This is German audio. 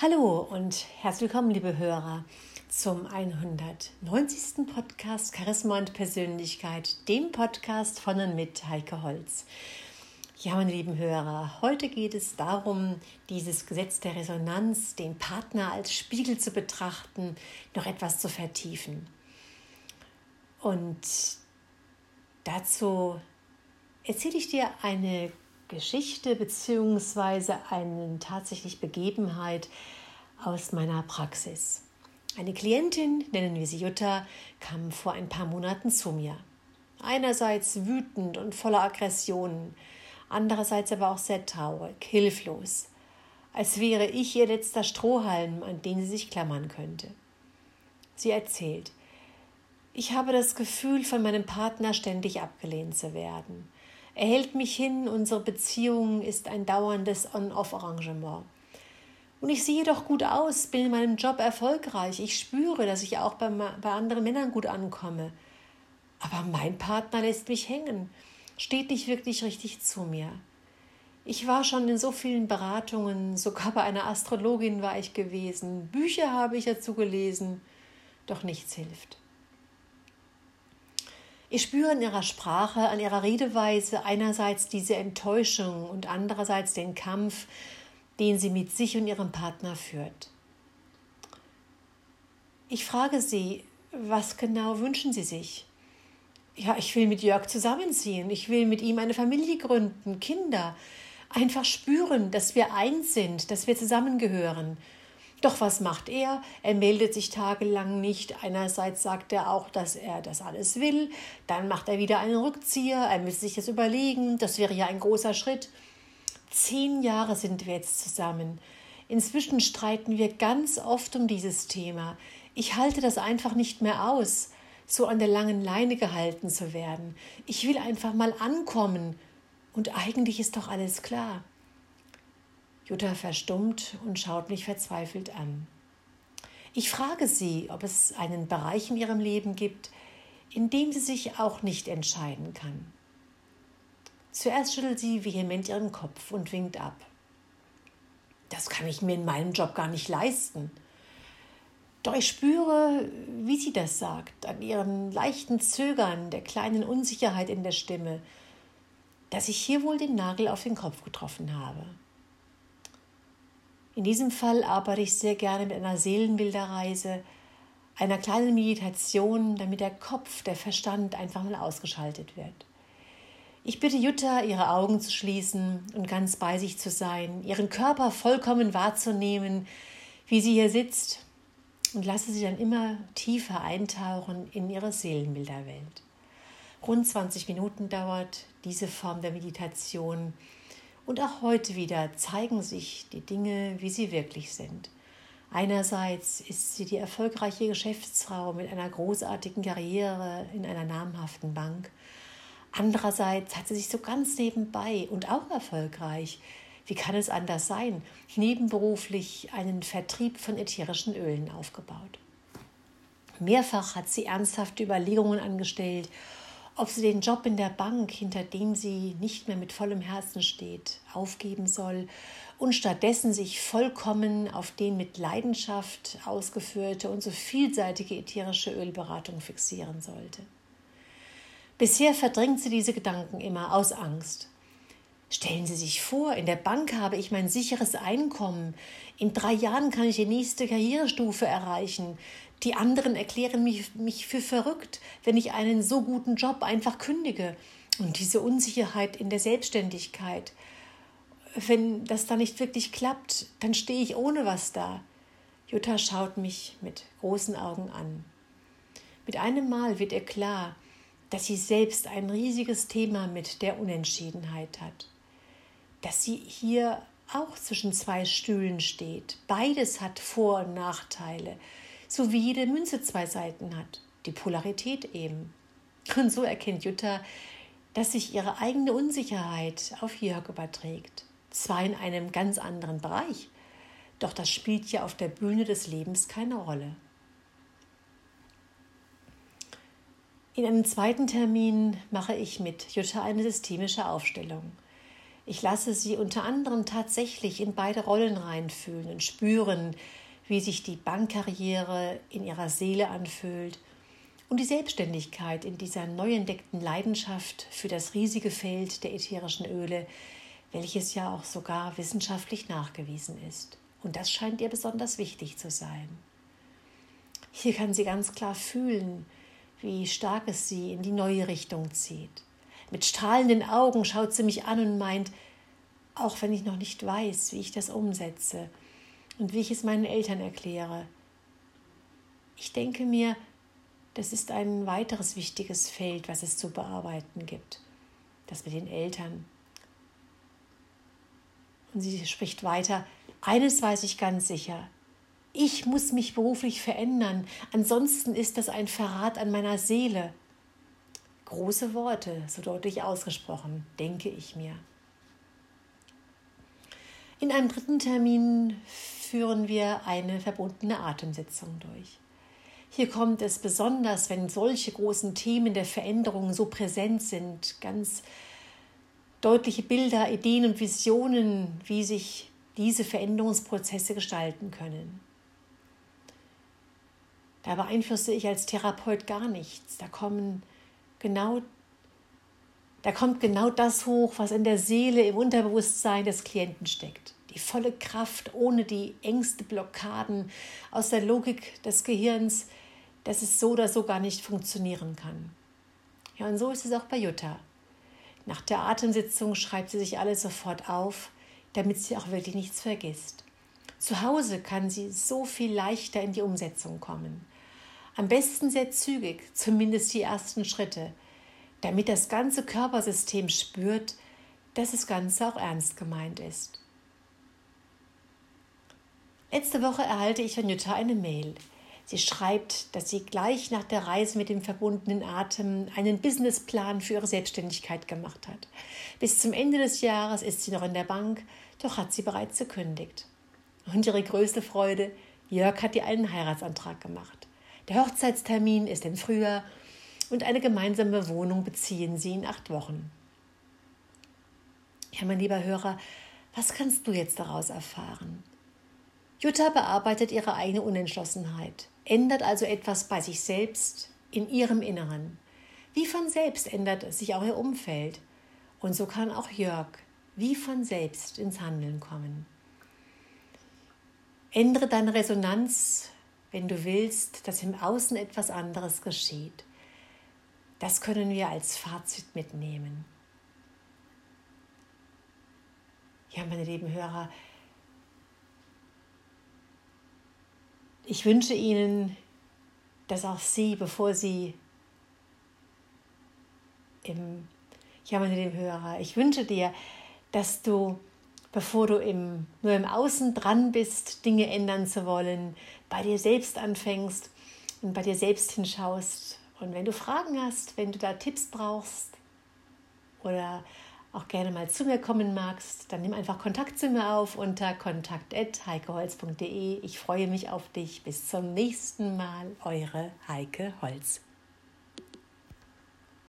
Hallo und herzlich willkommen, liebe Hörer, zum 190. Podcast Charisma und Persönlichkeit, dem Podcast von und mit Heike Holz. Ja, meine lieben Hörer, heute geht es darum, dieses Gesetz der Resonanz, den Partner als Spiegel zu betrachten, noch etwas zu vertiefen. Und dazu erzähle ich dir eine Geschichte bzw. eine tatsächlich Begebenheit aus meiner Praxis. Eine Klientin, nennen wir sie Jutta, kam vor ein paar Monaten zu mir. Einerseits wütend und voller Aggressionen, andererseits aber auch sehr traurig, hilflos, als wäre ich ihr letzter Strohhalm, an den sie sich klammern könnte. Sie erzählt, ich habe das Gefühl, von meinem Partner ständig abgelehnt zu werden. Er hält mich hin, unsere Beziehung ist ein dauerndes On-Off-Arrangement. Und ich sehe doch gut aus, bin in meinem Job erfolgreich. Ich spüre, dass ich auch bei, bei anderen Männern gut ankomme. Aber mein Partner lässt mich hängen, steht nicht wirklich richtig zu mir. Ich war schon in so vielen Beratungen, sogar bei einer Astrologin war ich gewesen, Bücher habe ich dazu gelesen, doch nichts hilft. Ich spüre in ihrer Sprache, an ihrer Redeweise einerseits diese Enttäuschung und andererseits den Kampf, den sie mit sich und ihrem Partner führt. Ich frage sie, was genau wünschen Sie sich? Ja, ich will mit Jörg zusammenziehen, ich will mit ihm eine Familie gründen, Kinder, einfach spüren, dass wir eins sind, dass wir zusammengehören. Doch was macht er? Er meldet sich tagelang nicht. Einerseits sagt er auch, dass er das alles will, dann macht er wieder einen Rückzieher, er müsste sich das überlegen, das wäre ja ein großer Schritt. Zehn Jahre sind wir jetzt zusammen. Inzwischen streiten wir ganz oft um dieses Thema. Ich halte das einfach nicht mehr aus, so an der langen Leine gehalten zu werden. Ich will einfach mal ankommen. Und eigentlich ist doch alles klar. Jutta verstummt und schaut mich verzweifelt an. Ich frage sie, ob es einen Bereich in ihrem Leben gibt, in dem sie sich auch nicht entscheiden kann. Zuerst schüttelt sie vehement ihren Kopf und winkt ab. Das kann ich mir in meinem Job gar nicht leisten. Doch ich spüre, wie sie das sagt, an ihrem leichten Zögern, der kleinen Unsicherheit in der Stimme, dass ich hier wohl den Nagel auf den Kopf getroffen habe. In diesem Fall arbeite ich sehr gerne mit einer Seelenbilderreise, einer kleinen Meditation, damit der Kopf, der Verstand einfach mal ausgeschaltet wird. Ich bitte Jutta, ihre Augen zu schließen und ganz bei sich zu sein, ihren Körper vollkommen wahrzunehmen, wie sie hier sitzt, und lasse sie dann immer tiefer eintauchen in ihre Seelenbilderwelt. Rund 20 Minuten dauert diese Form der Meditation und auch heute wieder zeigen sich die Dinge, wie sie wirklich sind. Einerseits ist sie die erfolgreiche Geschäftsfrau mit einer großartigen Karriere in einer namhaften Bank. Andererseits hat sie sich so ganz nebenbei und auch erfolgreich, wie kann es anders sein, nebenberuflich einen Vertrieb von ätherischen Ölen aufgebaut. Mehrfach hat sie ernsthafte Überlegungen angestellt ob sie den Job in der Bank, hinter dem sie nicht mehr mit vollem Herzen steht, aufgeben soll und stattdessen sich vollkommen auf den mit Leidenschaft ausgeführte und so vielseitige ätherische Ölberatung fixieren sollte. Bisher verdrängt sie diese Gedanken immer aus Angst. Stellen Sie sich vor, in der Bank habe ich mein sicheres Einkommen. In drei Jahren kann ich die nächste Karrierestufe erreichen. Die anderen erklären mich, mich für verrückt, wenn ich einen so guten Job einfach kündige. Und diese Unsicherheit in der Selbstständigkeit. Wenn das da nicht wirklich klappt, dann stehe ich ohne was da. Jutta schaut mich mit großen Augen an. Mit einem Mal wird ihr klar, dass sie selbst ein riesiges Thema mit der Unentschiedenheit hat. Dass sie hier auch zwischen zwei Stühlen steht. Beides hat Vor- und Nachteile so wie jede Münze zwei Seiten hat, die Polarität eben. Und so erkennt Jutta, dass sich ihre eigene Unsicherheit auf Jörg überträgt, zwar in einem ganz anderen Bereich, doch das spielt ja auf der Bühne des Lebens keine Rolle. In einem zweiten Termin mache ich mit Jutta eine systemische Aufstellung. Ich lasse sie unter anderem tatsächlich in beide Rollen reinfühlen und spüren, wie sich die Bankkarriere in ihrer Seele anfühlt und die Selbstständigkeit in dieser neu entdeckten Leidenschaft für das riesige Feld der ätherischen Öle, welches ja auch sogar wissenschaftlich nachgewiesen ist. Und das scheint ihr besonders wichtig zu sein. Hier kann sie ganz klar fühlen, wie stark es sie in die neue Richtung zieht. Mit strahlenden Augen schaut sie mich an und meint, auch wenn ich noch nicht weiß, wie ich das umsetze und wie ich es meinen Eltern erkläre. Ich denke mir, das ist ein weiteres wichtiges Feld, was es zu bearbeiten gibt. Das mit den Eltern. Und sie spricht weiter, eines weiß ich ganz sicher. Ich muss mich beruflich verändern, ansonsten ist das ein Verrat an meiner Seele. Große Worte, so deutlich ausgesprochen, denke ich mir. In einem dritten Termin führen wir eine verbundene Atemsitzung durch. Hier kommt es besonders, wenn solche großen Themen der Veränderung so präsent sind, ganz deutliche Bilder, Ideen und Visionen, wie sich diese Veränderungsprozesse gestalten können. Da beeinflusse ich als Therapeut gar nichts. Da kommen genau da kommt genau das hoch, was in der Seele, im Unterbewusstsein des Klienten steckt. Die volle Kraft, ohne die Ängste, Blockaden aus der Logik des Gehirns, dass es so oder so gar nicht funktionieren kann. Ja, und so ist es auch bei Jutta. Nach der Atemsitzung schreibt sie sich alles sofort auf, damit sie auch wirklich nichts vergisst. Zu Hause kann sie so viel leichter in die Umsetzung kommen. Am besten sehr zügig, zumindest die ersten Schritte, damit das ganze Körpersystem spürt, dass das Ganze auch ernst gemeint ist. Letzte Woche erhalte ich von Jutta eine Mail. Sie schreibt, dass sie gleich nach der Reise mit dem verbundenen Atem einen Businessplan für ihre Selbstständigkeit gemacht hat. Bis zum Ende des Jahres ist sie noch in der Bank, doch hat sie bereits gekündigt. Und ihre größte Freude, Jörg hat ihr einen Heiratsantrag gemacht. Der Hochzeitstermin ist im Frühjahr und eine gemeinsame Wohnung beziehen sie in acht Wochen. Ja, mein lieber Hörer, was kannst du jetzt daraus erfahren? Jutta bearbeitet ihre eigene Unentschlossenheit ändert also etwas bei sich selbst, in ihrem Inneren. Wie von selbst ändert sich auch ihr Umfeld. Und so kann auch Jörg wie von selbst ins Handeln kommen. Ändere deine Resonanz, wenn du willst, dass im Außen etwas anderes geschieht. Das können wir als Fazit mitnehmen. Ja, meine lieben Hörer, Ich wünsche Ihnen, dass auch Sie, bevor Sie im, ja meine lieben Hörer, ich wünsche dir, dass du, bevor du im, nur im Außen dran bist, Dinge ändern zu wollen, bei dir selbst anfängst und bei dir selbst hinschaust. Und wenn du Fragen hast, wenn du da Tipps brauchst oder auch gerne mal zu mir kommen magst, dann nimm einfach Kontakt zu mir auf unter kontakt.heikeholz.de. Ich freue mich auf dich. Bis zum nächsten Mal, eure Heike Holz.